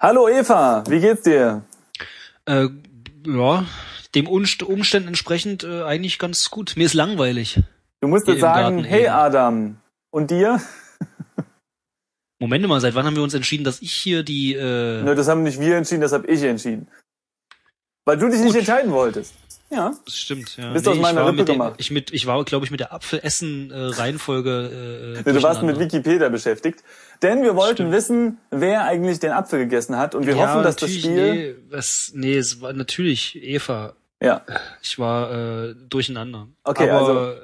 Hallo Eva, wie geht's dir? Äh, ja, dem Umst Umständen entsprechend äh, eigentlich ganz gut. Mir ist langweilig. Du musst jetzt sagen, hey. Adam, und dir? Moment mal, seit wann haben wir uns entschieden, dass ich hier die äh, Ne, das haben nicht wir entschieden, das habe ich entschieden. Weil du dich nicht Gut. entscheiden wolltest. Ja. das stimmt, ja. Bist aus ich meiner Rippe gemacht. ich mit ich war glaube ich mit der Apfelessen äh, Reihenfolge äh, Du warst mit. Wikipedia beschäftigt. Denn wir wollten Stimmt. wissen, wer eigentlich den Apfel gegessen hat. Und wir ja, hoffen, dass das Spiel. Nee, was, nee, es war natürlich Eva. Ja, Ich war äh, durcheinander. Okay, Aber also-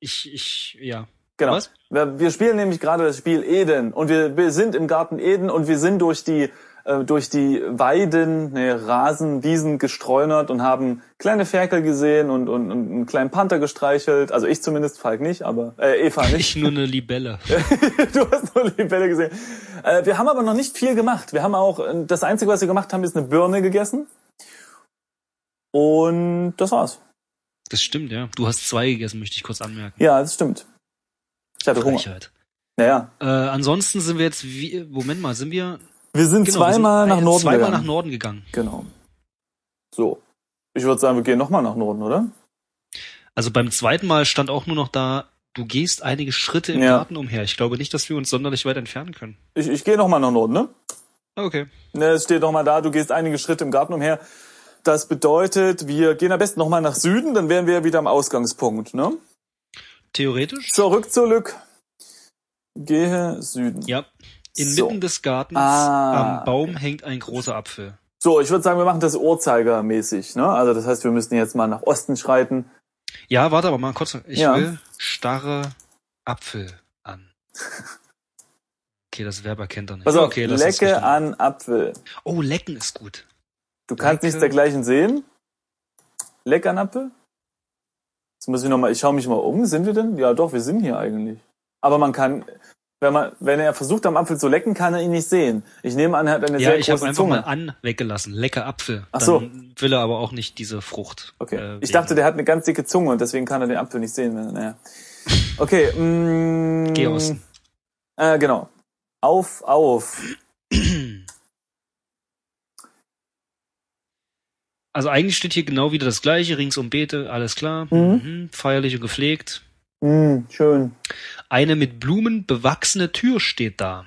ich, ich, ja. genau. Was? Wir, wir spielen nämlich gerade das Spiel Eden. Und wir, wir sind im Garten Eden und wir sind durch die äh, durch die Weiden, ne, Rasen, Wiesen gestreunert und haben kleine Ferkel gesehen und, und, und einen kleinen Panther gestreichelt. Also ich zumindest, Falk nicht, aber äh, Eva nicht. Ich nur eine Libelle. du hast nur die Bälle gesehen. Äh, wir haben aber noch nicht viel gemacht. Wir haben auch, äh, das Einzige, was wir gemacht haben, ist eine Birne gegessen. Und das war's. Das stimmt, ja. Du hast zwei gegessen, möchte ich kurz anmerken. Ja, das stimmt. Ich hatte Hunger. Frechheit. Naja. Äh, ansonsten sind wir jetzt, wie, Moment mal, sind wir Wir sind genau, wir zweimal sind nach Norden zweimal gegangen. nach Norden gegangen. Genau. So. Ich würde sagen, wir gehen nochmal nach Norden, oder? Also beim zweiten Mal stand auch nur noch da, du gehst einige Schritte im Ja. Garten umher. Ich glaube nicht, dass wir uns sonderlich weit entfernen können. Ich, ich gehe nochmal nach Norden, ne? Okay. Ne, es steht nochmal da, du gehst einige Schritte im Garten umher. Das bedeutet, wir gehen am besten nochmal nach Süden, dann wären wir ja wieder am Ausgangspunkt, ne? Theoretisch? Zurück, zurück. Gehe Süden. Ja. Inmitten So. des Gartens Ah, am Baum hängt ein großer Apfel. So, ich würde sagen, wir machen das uhrzeigermäßig, ne? Also das heißt, wir müssen jetzt mal nach Osten schreiten. Ja, warte aber mal kurz. Ich Ja. will starre Apfel an. Okay, das Verb erkennt er nicht. Pass auf, okay, lecke an Apfel. Oh, lecken ist gut. Du kannst Lecke. nichts dergleichen sehen. Leck an Apfel. Jetzt muss ich noch mal, ich schaue mich mal um. Sind wir denn? Ja, doch, wir sind hier eigentlich. Aber man kann, wenn man, wenn er versucht, am Apfel zu lecken, kann er ihn nicht sehen. Ich nehme an, er hat eine Ja, sehr ich habe große einfach Zunge. mal an weggelassen. Lecker Apfel. Ach so. Dann will er aber auch nicht diese Frucht. Okay. äh, ich dachte, der hat eine ganz dicke Zunge und deswegen kann er den Apfel nicht sehen. Naja. Okay. Mm, Geh Osten. Äh, genau. Auf, auf. Also eigentlich steht hier genau wieder das gleiche, rings um Beete, alles klar. Mhm. Mhm. Feierlich und gepflegt. Mm, schön. Eine mit Blumen bewachsene Tür steht da.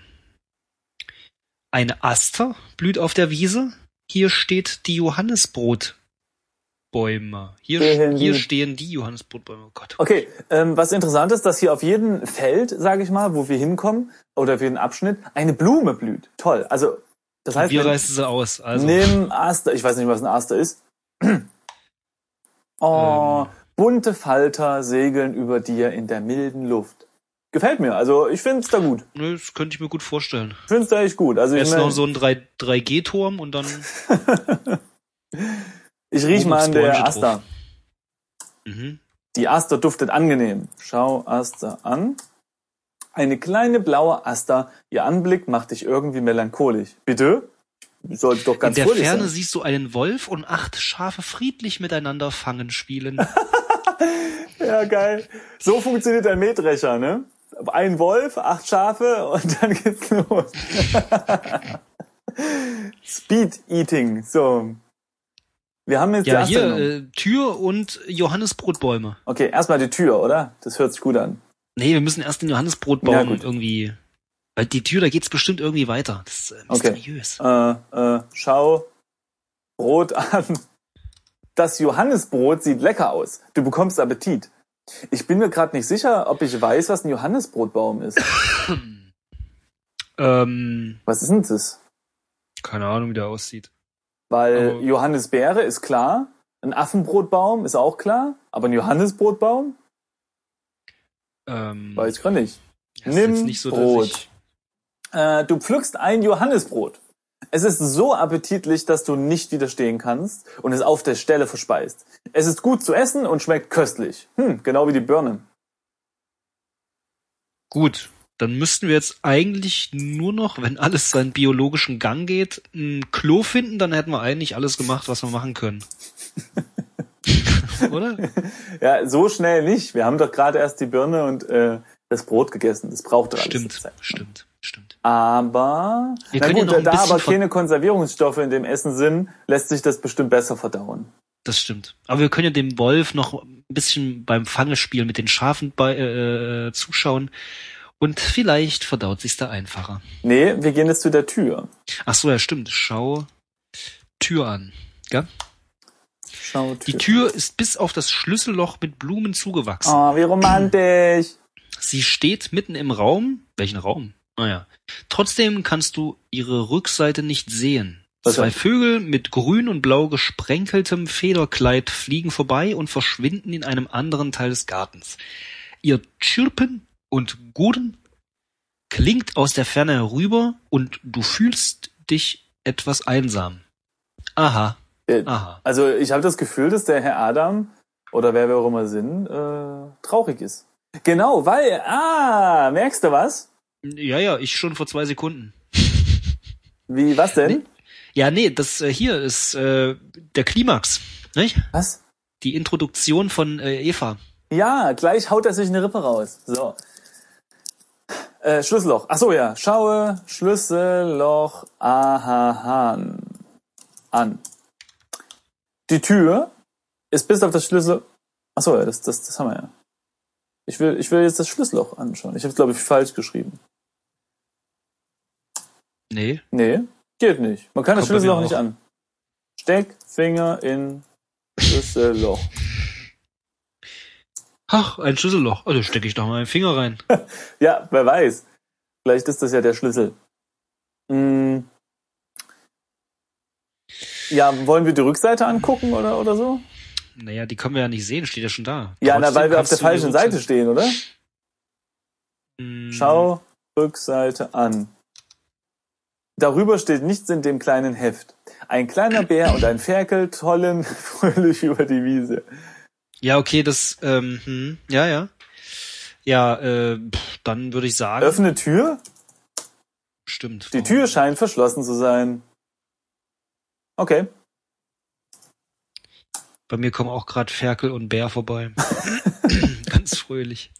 Eine Aster blüht auf der Wiese. Hier steht die Johannesbrotbäume. Hier, Stehen hier die- stehen die Johannesbrotbäume. Oh Gott. Okay, ähm, was interessant ist, dass hier auf jedem Feld, sage ich mal, wo wir hinkommen, oder für jeden Abschnitt, eine Blume blüht. Toll. Also, das heißt, Wir reißen sie aus. Also, nimm Aster, ich weiß nicht, was ein Aster ist. Oh, Ähm. Bunte Falter segeln über dir in der milden Luft. Gefällt mir. Also, ich find's da gut. nö, das könnte ich mir gut vorstellen. Ich find's da echt gut. Also, ich, Jetzt mein, noch so ein 3, 3G-Turm und dann. ich riech mal an der Aster. Mhm. Die Aster duftet angenehm. Schau Aster an. Eine kleine blaue Aster. Ihr Anblick macht dich irgendwie melancholisch. Bitte? Sollte doch ganz In der Ferne sein. siehst du einen Wolf und acht Schafe friedlich miteinander fangen spielen. Ja, geil. So funktioniert ein Mähdrescher, ne? Ein Wolf, acht Schafe und dann geht's los. Speed Eating. So. Wir haben jetzt die ja, hier äh, Tür und Johannesbrotbäume. Okay, erstmal die Tür, oder? Das hört sich gut an. Nee, wir müssen erst den Johannesbrotbaum Ja, irgendwie. Weil die Tür, da geht's bestimmt irgendwie weiter. Das ist äh, Okay. mysteriös. Äh, äh, schau Brot an. Das Johannesbrot sieht lecker aus. Du bekommst Appetit. Ich bin mir gerade nicht sicher, ob ich weiß, was ein Johannesbrotbaum ist. Ähm, Was ist denn das? keine Ahnung, wie der aussieht. Weil Aber- Johannisbeere ist klar, ein Affenbrotbaum ist auch klar, aber ein Johannisbrotbaum? Ähm, Weiß ich gar nicht. Nimm nicht so, Brot. Äh, du pflückst ein Johannisbrot. Es ist so appetitlich, dass du nicht widerstehen kannst und es auf der Stelle verspeist. Es ist gut zu essen und schmeckt köstlich. Hm, genau wie die Birne. Gut, dann müssten wir jetzt eigentlich nur noch, wenn alles seinen biologischen Gang geht, ein Klo finden, dann hätten wir eigentlich alles gemacht, was wir machen können. Oder? Ja, so schnell nicht. Wir haben doch gerade erst die Birne und äh, das Brot gegessen. Das braucht doch alles Stimmt, stimmt, stimmt. Aber Wir na gut, da aber keine Konservierungsstoffe in dem Essen sind, lässt sich das bestimmt besser verdauen. Das stimmt. Aber wir können ja dem Wolf noch ein bisschen beim Fangespiel mit den Schafen bei, äh, zuschauen. Und vielleicht verdaut sich's da einfacher. Nee, wir gehen jetzt zu der Tür. Ach so, ja, stimmt. Schau Tür an. Ja? Schau, Die Tür ist bis auf das Schlüsselloch mit Blumen zugewachsen. Oh, wie romantisch. Sie steht mitten im Raum. Welchen Raum? Naja. Trotzdem kannst du ihre Rückseite nicht sehen. Was Zwei? Vögel mit grün und blau gesprenkeltem Federkleid fliegen vorbei und verschwinden in einem anderen Teil des Gartens. Ihr Chirpen und Gurren klingt aus der Ferne herüber und du fühlst dich etwas einsam. Aha, Äh, aha. Also ich habe das Gefühl, dass der Herr Adam oder wer wir auch immer sind, äh, traurig ist. Genau, weil, ah, merkst du was? Ja, ja, ich schon vor zwei Sekunden. Wie, was denn? Nee. Ja, nee, das äh, hier ist äh, der Klimax, nicht? Was? Die Introduktion von äh, Eva. Ja, gleich haut er sich eine Rippe raus. So. Äh, Schlüsselloch. Ach so, ja. Schaue Schlüsselloch Ahahan an. Die Tür ist bis auf das Schlüssel. Ach so, ja, das, das, das haben wir ja. Ich will, ich will jetzt das Schlüsselloch anschauen. Ich habe glaube ich falsch geschrieben. Nee. Nee, geht nicht. Man kann das Schlüsselloch nicht an. Steck Finger in Schlüsselloch. Ach, ein Schlüsselloch. Da stecke ich doch mal einen Finger rein. Ja, wer weiß. Vielleicht ist das ja der Schlüssel. Hm. Ja, wollen wir die Rückseite angucken oder, oder so? Naja, die können wir ja nicht sehen, steht ja schon da. Ja, na, weil wir auf der falschen Seite stehen, oder? Hm, Schau Rückseite an. Darüber steht nichts in dem kleinen Heft. Ein kleiner Bär und ein Ferkel tollen fröhlich über die Wiese. Ja, okay, das, ähm, hm, ja, ja. Ja, äh, dann würde ich sagen, Öffne Tür. stimmt. Die warum? Tür scheint verschlossen zu sein. Okay. Bei mir kommen auch gerade Ferkel und Bär vorbei. Ganz fröhlich.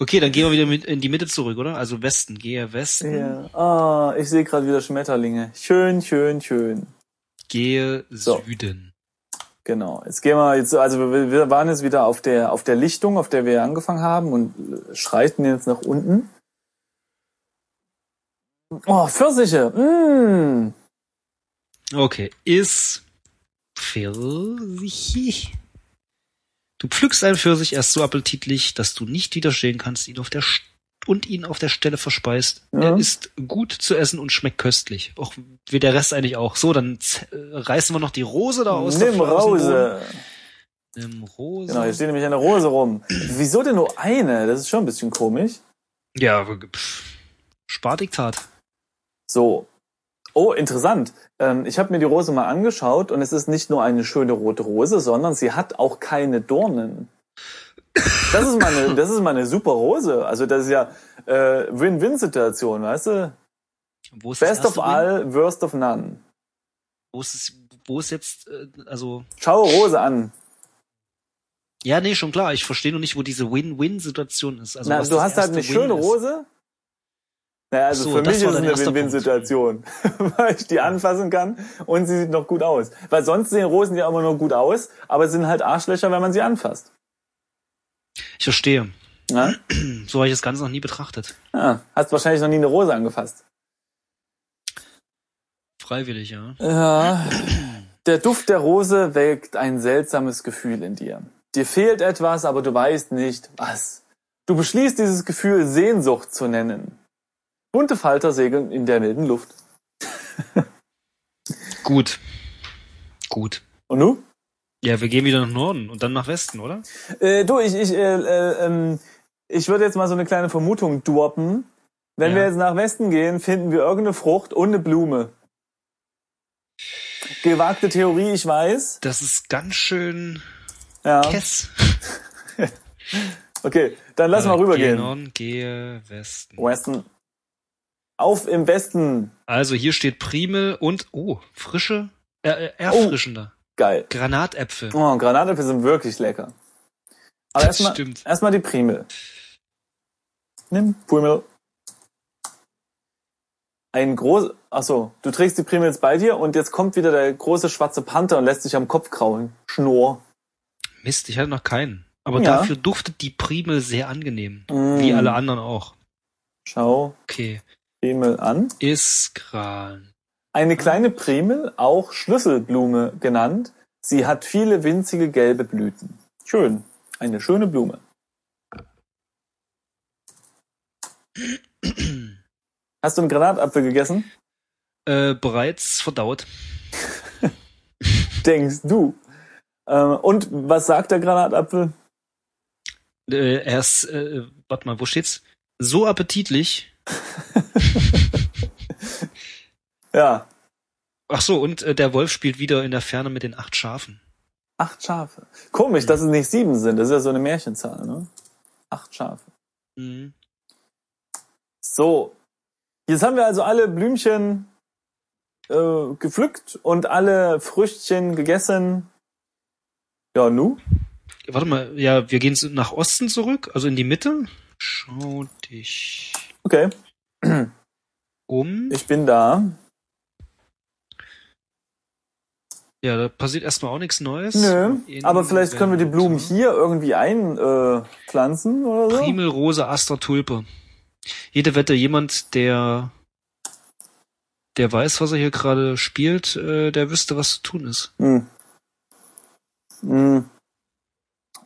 Okay, dann gehen wir wieder mit in die Mitte zurück, oder? Also Westen, gehe Westen, Ja. Ah, ich sehe gerade wieder Schmetterlinge. Schön, schön, schön. gehe So. Süden. Genau. Jetzt gehen wir jetzt, also wir, wir waren jetzt wieder auf der auf der Lichtung, auf der wir angefangen haben und schreiten jetzt nach unten. Oh, Pfirsiche. Mm. Okay, ist Pfirsich. Du pflückst einen Pfirsich erst so appetitlich, dass du nicht widerstehen kannst, ihn auf der St und ihn auf der Stelle verspeist. Ja. Er ist gut zu essen und schmeckt köstlich. Auch wie der Rest eigentlich auch. So, dann äh, reißen wir noch die Rose da aus. Nimm Rose. Nimm Rose. Genau, hier steht nämlich eine Rose rum. Wieso denn nur eine? Das ist schon ein bisschen komisch. Ja, pff, Spardiktat. So. Oh, interessant. Ähm, ich habe mir die Rose mal angeschaut und es ist nicht nur eine schöne rote Rose, sondern sie hat auch keine Dornen. Das ist mal eine, das ist mal eine super Rose. Also das ist ja äh, Win-Win-Situation, weißt du? Wo ist das Best of Win? all, worst of none. Wo ist es, wo ist jetzt, äh, also, Schau Rose an. ja, nee, schon klar. Ich verstehe nur nicht, wo diese Win-Win-Situation ist. Also, Na, du hast halt eine schöne. Rose. Naja, also So, für mich ist es eine. Win-Win-Situation, weil ich die anfassen kann und sie sieht noch gut aus. Weil sonst sehen Rosen ja immer nur gut aus, aber sind halt Arschlöcher, wenn man sie anfasst. Ich verstehe. Ja? So habe ich das Ganze noch nie betrachtet. Ja, hast wahrscheinlich noch nie eine Rose angefasst. Freiwillig, ja. Ja. Der Duft der Rose weckt ein seltsames Gefühl in dir. Dir fehlt etwas, aber du weißt nicht, was. Du beschließt dieses Gefühl Sehnsucht zu nennen. Bunte Falter segeln in der milden Luft. Gut. Gut. Und du? Ja, wir gehen wieder nach Norden und dann nach Westen, oder? Äh, du, ich, ich, äh, äh, ähm, ich würde jetzt mal so eine kleine Vermutung droppen. Wenn Ja. wir jetzt nach Westen gehen, finden wir irgendeine Frucht und eine Blume. Gewagte Theorie, ich weiß. Das ist ganz schön Ja. Kess. Okay, dann lass mal Gehe rübergehen. Norden, gehe Westen. Westen. Auf im Westen. Also hier steht Primel und, oh, frische, äh, äh, erfrischender. Geil. Granatäpfel. Oh, Granatäpfel sind wirklich lecker. Aber Das erstmal stimmt. erstmal die Primel. Nimm Primel. ein groß, ach so, du trägst die Primel jetzt bei dir und jetzt kommt wieder der große schwarze Panther und lässt sich am Kopf kraulen. Schnurr. Mist, ich hatte noch keinen. Aber Ja. dafür duftet die Primel sehr angenehm. Mm. Wie alle anderen auch. Schau Okay. Primel an. Iskran. Eine kleine Primel, auch Schlüsselblume genannt. Sie hat viele winzige gelbe Blüten. Schön. Eine schöne Blume. Hast du einen Granatapfel gegessen? Äh, bereits verdaut. Denkst du? Ähm, und was sagt der Granatapfel? Äh, er ist, äh, warte mal, wo steht's? So appetitlich. Ja, Ach so, und äh, der Wolf spielt wieder in der Ferne mit den acht Schafen. acht Schafe. Komisch, dass es nicht sieben sind. Das ist ja so eine Märchenzahl, ne? Acht Schafe. Mhm. So. Jetzt haben wir also alle Blümchen äh, gepflückt und alle Früchtchen gegessen. Ja, nu? Warte mal, ja, wir gehen nach Osten zurück, also in die Mitte. Schau dich Okay, um. ich bin da. Ja, da passiert erstmal auch nichts Neues. Nö, In- aber vielleicht können wir die Blumen hier irgendwie einpflanzen äh, oder so. Primel, Rose, Aster, Tulpe. Jede Wette, jemand, der der weiß, was er hier gerade spielt, äh, der wüsste, was zu tun ist. Hm. Hm.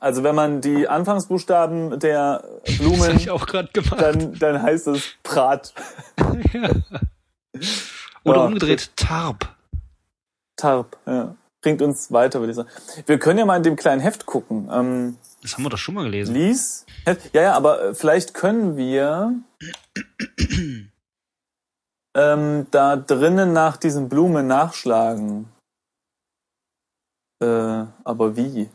Also wenn man die Anfangsbuchstaben der Blumen, ich auch gerade gemacht. dann, dann heißt es Prat. ja. Oder Ja. umgedreht, Tarp. Tarp, ja. Bringt uns weiter, würde ich sagen. Wir können ja mal in dem kleinen Heft gucken. Ähm, Das haben wir doch schon mal gelesen. Lies. Heft. Ja, ja, aber äh, vielleicht können wir ähm, da drinnen nach diesen Blumen nachschlagen. Äh, aber wie?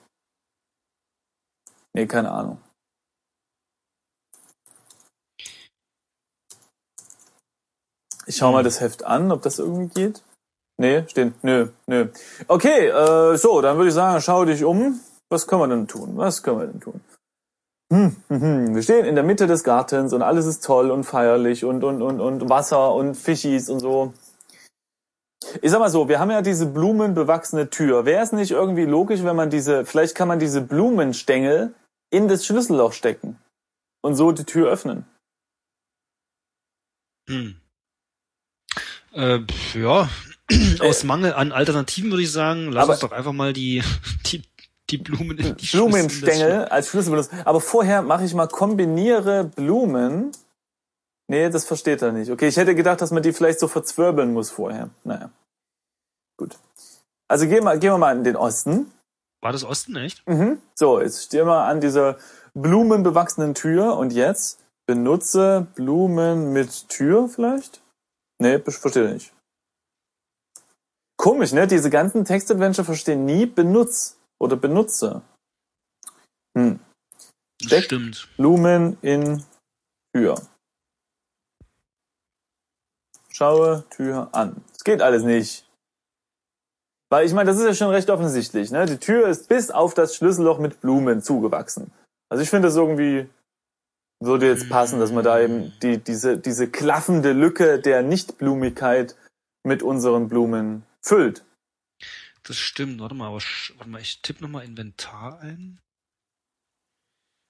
Nee, keine Ahnung. Ich schau mal das Heft an, ob das irgendwie geht. Nee, stehen. Nö, nö. Okay, äh, so, dann würde ich sagen, schau dich um. Was können wir denn tun? Was können wir denn tun? Hm, hm, hm. Wir stehen in der Mitte des Gartens und alles ist toll und feierlich und, und, und, und Wasser und Fischis und so. Ich sag mal so, wir haben ja diese blumenbewachsene Tür. Wäre es nicht irgendwie logisch, wenn man diese, vielleicht kann man diese Blumenstängel in das Schlüsselloch stecken und so die Tür öffnen? Hm. Äh, ja, aus Mangel an Alternativen würde ich sagen, lass Äh. Aber- uns doch einfach mal die, die, die Blumen in die Blumenstängel als Schlüssel benutzen. Aber vorher mache ich mal kombiniere Blumen. Nee, das versteht er nicht. Okay, ich hätte gedacht, dass man die vielleicht so verzwirbeln muss vorher. Naja. Gut. Also gehen wir, gehen wir mal in den Osten. War das Osten, echt? Mhm. So, jetzt stehen wir an dieser blumenbewachsenen Tür und jetzt benutze Blumen mit Tür vielleicht? Nee, ich verstehe nicht. Komisch, ne? Diese ganzen Textadventure verstehen nie benutz oder benutze. Hm. Das Steck- stimmt. Blumen in Tür. Schaue Tür an. Es geht alles nicht. Weil ich meine, das ist ja schon recht offensichtlich. Ne? Die Tür ist bis auf das Schlüsselloch mit Blumen zugewachsen. Also ich finde das irgendwie würde jetzt passen, dass man da eben die, diese, diese klaffende Lücke der Nichtblumigkeit mit unseren Blumen füllt. Das stimmt. Warte mal, aber warte mal, ich tippe nochmal Inventar ein.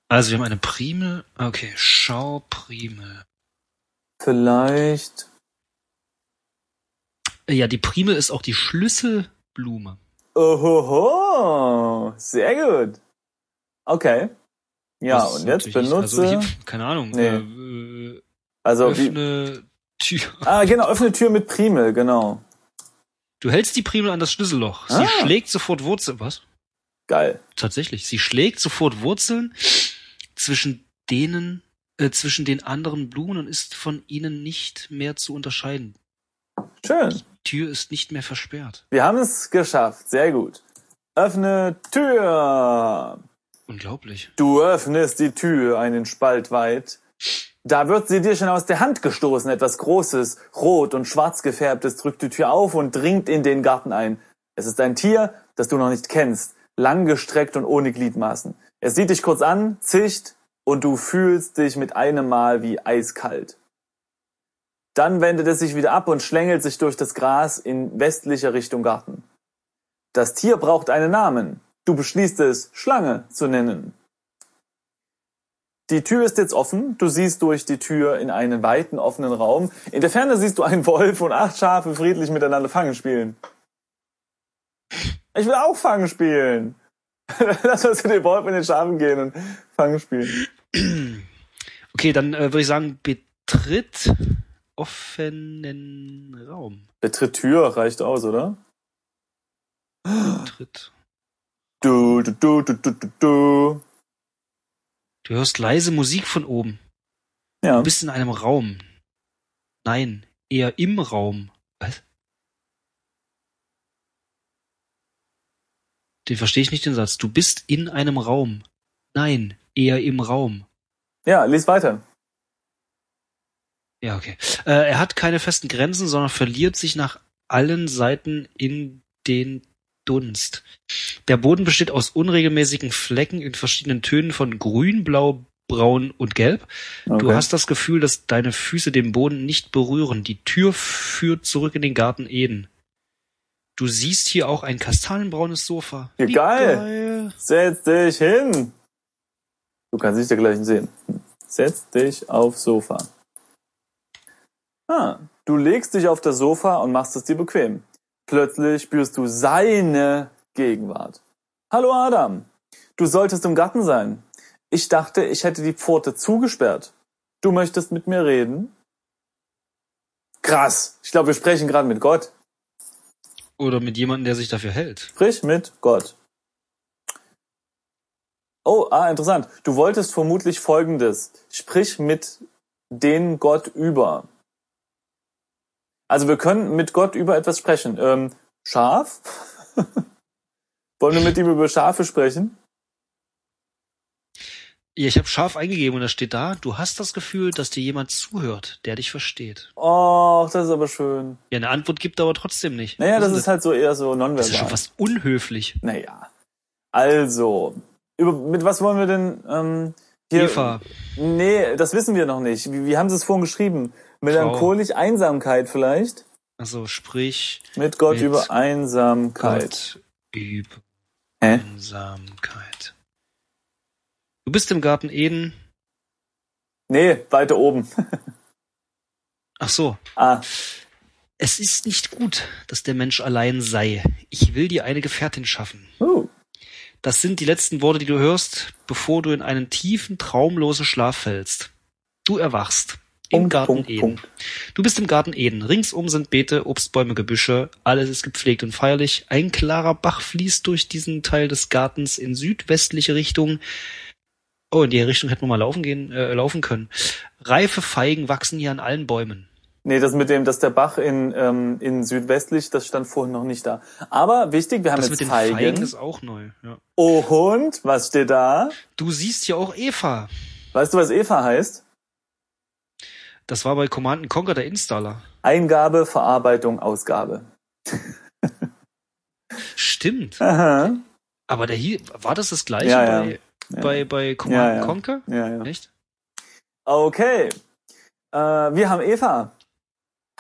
Also wir haben eine Primel. Okay, schau Primel. Vielleicht. Ja, die Primel ist auch die Schlüsselblume. Ohoho, sehr gut. Okay. Ja, Das und jetzt natürlich- benutze. Also hier, keine Ahnung. Nee. Äh, Also, wie, öffne Tür. ah, genau, öffne Tür mit Primel, genau. Du hältst die Primel an das Schlüsselloch. Sie Ah. schlägt sofort Wurzeln. Was? Geil. Tatsächlich. Sie schlägt sofort Wurzeln zwischen denen, äh, zwischen den anderen Blumen und ist von ihnen nicht mehr zu unterscheiden. Schön. Die Tür ist nicht mehr versperrt. Wir haben es geschafft. Sehr gut. Öffne Tür. Unglaublich. Du öffnest die Tür einen Spalt weit. Da wird sie dir schon aus der Hand gestoßen. Etwas Großes, rot und schwarz gefärbtes drückt die Tür auf und dringt in den Garten ein. Es ist ein Tier, das du noch nicht kennst, langgestreckt und ohne Gliedmaßen. Es sieht dich kurz an, zischt und du fühlst dich mit einem Mal wie eiskalt. Dann wendet es sich wieder ab und schlängelt sich durch das Gras in westlicher Richtung Garten. Das Tier braucht einen Namen. Du beschließt es, Schlange zu nennen. Die Tür ist jetzt offen. Du siehst durch die Tür in einen weiten, offenen Raum. In der Ferne siehst du einen Wolf und acht Schafe friedlich miteinander Fangen spielen. Ich will auch Fangen spielen. Lass uns zu den Wolf und den Schafen gehen und Fangen spielen. Okay, dann äh, würde ich sagen, betritt offenen Raum. Betritt Tür reicht aus, oder? Betritt. Du, du, du, du, du, du, du. Du hörst leise Musik von oben. Ja. Du bist in einem Raum. Nein, eher im Raum. Was? Den verstehe ich nicht den Satz. Du bist in einem Raum. Nein, eher im Raum. Ja, lies weiter. Ja, okay. Äh, er hat keine festen Grenzen, sondern verliert sich nach allen Seiten in den Dunst. Der Boden besteht aus unregelmäßigen Flecken in verschiedenen Tönen von grün, blau, braun und gelb. Du Okay. hast das Gefühl, dass deine Füße den Boden nicht berühren. Die Tür führt zurück in den Garten Eden. Du siehst hier auch ein kastanienbraunes Sofa. Ja, Wie geil. Setz dich hin. Du kannst nicht dergleichen sehen. Setz dich aufs Sofa. Ah, du legst dich auf das Sofa und machst es dir bequem. Plötzlich spürst du seine Gegenwart. Hallo Adam. Du solltest im Garten sein. Ich dachte, ich hätte die Pforte zugesperrt. Du möchtest mit mir reden? Krass. Ich glaube, wir sprechen gerade mit Gott. Oder mit jemandem, der sich dafür hält. Sprich mit Gott. Oh, ah, interessant. Du wolltest vermutlich Folgendes. Sprich mit den Gott über. Also wir können mit Gott über etwas sprechen. Ähm, Schaf? Wollen wir mit ihm über Schafe sprechen? Ja, ich habe scharf eingegeben und da steht da, du hast das Gefühl, dass dir jemand zuhört, der dich versteht. Oh, das ist aber schön. Ja, eine Antwort gibt er aber trotzdem nicht. Naja, das denn ist halt so eher so das ist schon nonverbal. fast unhöflich. Naja. Also, über, mit was wollen wir denn ähm, hier? Eva, Nee, das wissen wir noch nicht. Wie, wie haben sie es vorhin geschrieben? Melancholisch Einsamkeit vielleicht? also sprich Mit Gott Mit über Einsamkeit. Gott über Hä? Einsamkeit. Du bist im Garten Eden. Nee, weiter oben. Ach so. ah, Es ist nicht gut, dass der Mensch allein sei. Ich will dir eine Gefährtin schaffen. uh, Das sind die letzten Worte, die du hörst, bevor du in einen tiefen, traumlosen Schlaf fällst. Du erwachst. Im Punkt, Garten Punkt, Eden. Punkt. Du bist im Garten Eden. Ringsum sind Beete, Obstbäume, Gebüsche. Alles ist gepflegt und feierlich. Ein klarer Bach fließt durch diesen Teil des Gartens in südwestliche Richtung. Oh, in die Richtung hätten wir mal laufen gehen, äh, laufen können. Reife Feigen wachsen hier an allen Bäumen. Nee, das mit dem, dass der Bach in, ähm, in südwestlich, das stand vorhin noch nicht da. Aber wichtig, wir haben Das mit jetzt den Feigen. Feigen ist auch neu. Ja. oh Hund, was steht da? Du siehst hier auch Eva. Weißt du, was Eva heißt? Das war bei Command Conquer der Installer. Eingabe, Verarbeitung, Ausgabe. Stimmt. Aha. Aber der hier, war das das gleiche Ja, bei, Ja. bei, bei Command Ja, ja. Conquer? Ja, ja. Echt? Okay. Äh, wir haben Eva.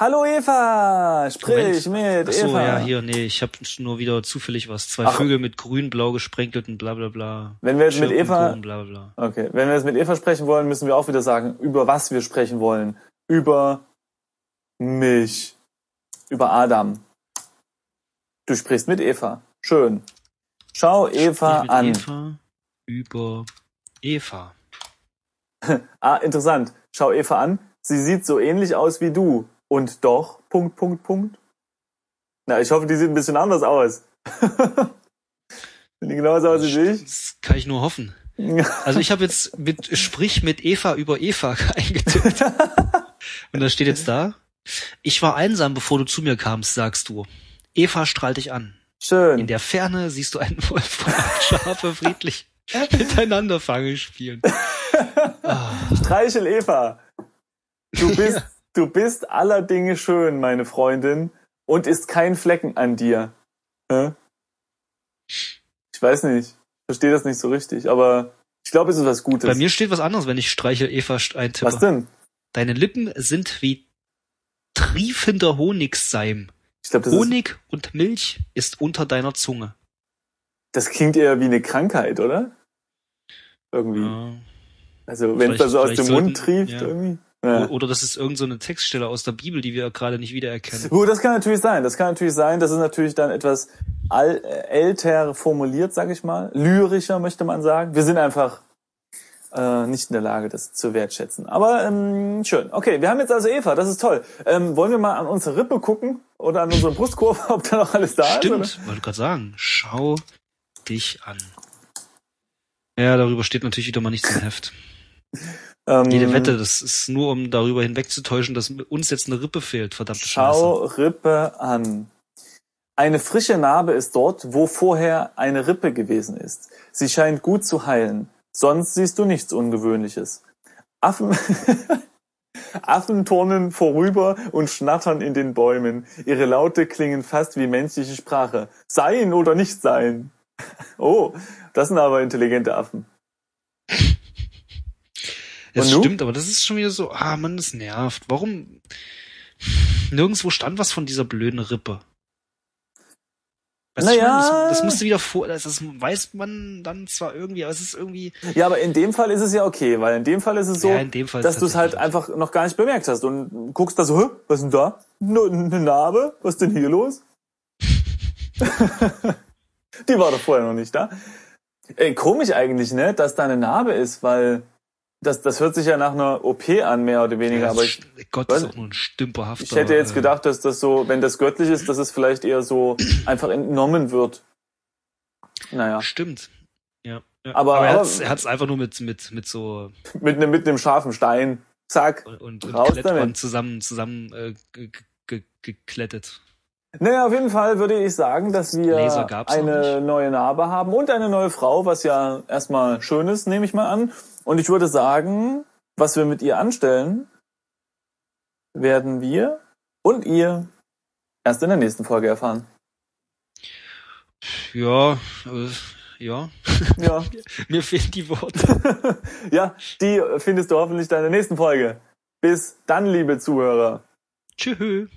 Hallo Eva, sprich mit Ach so, Eva. ja, hier, nee, ich habe nur wieder zufällig was. Zwei Ach. Vögel mit grün-blau gesprenkelten bla bla bla. Wenn wir jetzt mit Eva, Schirmkuchen, Bla bla okay, wenn wir jetzt mit Eva sprechen wollen, müssen wir auch wieder sagen, über was wir sprechen wollen. Über mich. Über Adam. Du sprichst mit Eva. Schön. Schau Eva mit an. Eva über Eva. Ah, interessant. Schau Eva an. Sie sieht so ähnlich aus wie du. Und doch, Punkt, Punkt, Punkt. Na, ich hoffe, die sieht ein bisschen anders aus. Wenn die genauso aussieht wie ich. Das kann ich nur hoffen. Also ich habe jetzt mit Sprich mit Eva über Eva eingetippt. Und da steht jetzt da, ich war einsam, bevor du zu mir kamst, sagst du. Eva strahlt dich an. In Schön. der Ferne siehst du einen Wolf und Schafe friedlich miteinander Fange spielen. Ah, Streichel Eva. Du bist, du bist aller Dinge schön, meine Freundin, und ist kein Flecken an dir. Hä? Ich weiß nicht. Ich verstehe das nicht so richtig, aber ich glaube, es ist was Gutes. Bei mir steht was anderes, wenn ich Streichel Eva eintippe. was denn? Deine Lippen sind wie triefender Honigseim. Ich glaube, das, ist- Honig und Milch ist unter deiner Zunge. das klingt eher wie eine Krankheit, oder? Irgendwie. Ja. Also wenn es da so aus dem vielleicht Mund sollten- trieft ja. irgendwie. Ja. Oder das ist irgend so eine Textstelle aus der Bibel, die wir gerade nicht wiedererkennen. Gut, das kann natürlich sein. Das kann natürlich sein. Das ist natürlich dann etwas äh, älter formuliert, sag ich mal. Lyrischer möchte man sagen. Wir sind einfach äh, nicht in der Lage, das zu wertschätzen. Aber ähm, schön. Okay, wir haben jetzt also Eva. Das ist toll. Ähm, wollen wir mal an unsere Rippe gucken oder an unsere Brustkurve, ob da noch alles da ist? Stimmt, wollte gerade sagen. Schau dich an. Ja, darüber steht natürlich wieder mal nichts im Heft. Ähm, Jede Wette, das ist nur, um darüber hinwegzutäuschen, dass uns jetzt eine Rippe fehlt, verdammte Schau Rippe an. Eine frische Narbe ist dort, wo vorher eine Rippe gewesen ist. Sie scheint gut zu heilen. Sonst siehst du nichts Ungewöhnliches. Affen, Affen turnen vorüber und schnattern in den Bäumen. Ihre Laute klingen fast wie menschliche Sprache. Sein oder nicht sein. Oh, das sind aber intelligente Affen. Nu? stimmt, aber das ist schon wieder so, ah man, das nervt. Warum? Nirgendwo stand was von dieser blöden Rippe. Weißt Naja. das, das musste wieder vor, das, das weiß man dann zwar irgendwie, aber es ist irgendwie, Ja, aber in dem Fall ist es ja okay, weil in dem Fall ist es so, Ja, dass du es halt einfach noch gar nicht bemerkt hast und guckst da so, Hä, was ist denn da? Eine Narbe? Was ist denn hier los? Die war doch vorher noch nicht da. Ey, komisch eigentlich, ne, dass da eine Narbe ist, weil das, das hört sich ja nach einer OP an, mehr oder weniger, ja, aber ich, Gott, weiß- ist auch nur ein stümperhafter. ich hätte jetzt äh, gedacht, dass das so, wenn das göttlich ist, dass es vielleicht eher so einfach entnommen wird. Naja, Stimmt. Ja. ja. Aber- er aber- er hat's einfach nur mit, mit, mit so mit einem, mit einem scharfen Stein. Zack. und, und damit. zusammen, zusammen äh, ge- ge- geklettet. Naja, auf jeden Fall würde ich sagen, dass wir eine neue Narbe haben und eine neue Frau, was ja erstmal schön ist, nehme ich mal an. Und ich würde sagen, was wir mit ihr anstellen, werden wir und ihr erst in der nächsten Folge erfahren. Ja, äh, ja. Ja, Mir fehlen die Worte. ja, die findest du hoffentlich dann in der nächsten Folge. Bis dann, liebe Zuhörer. Tschüss.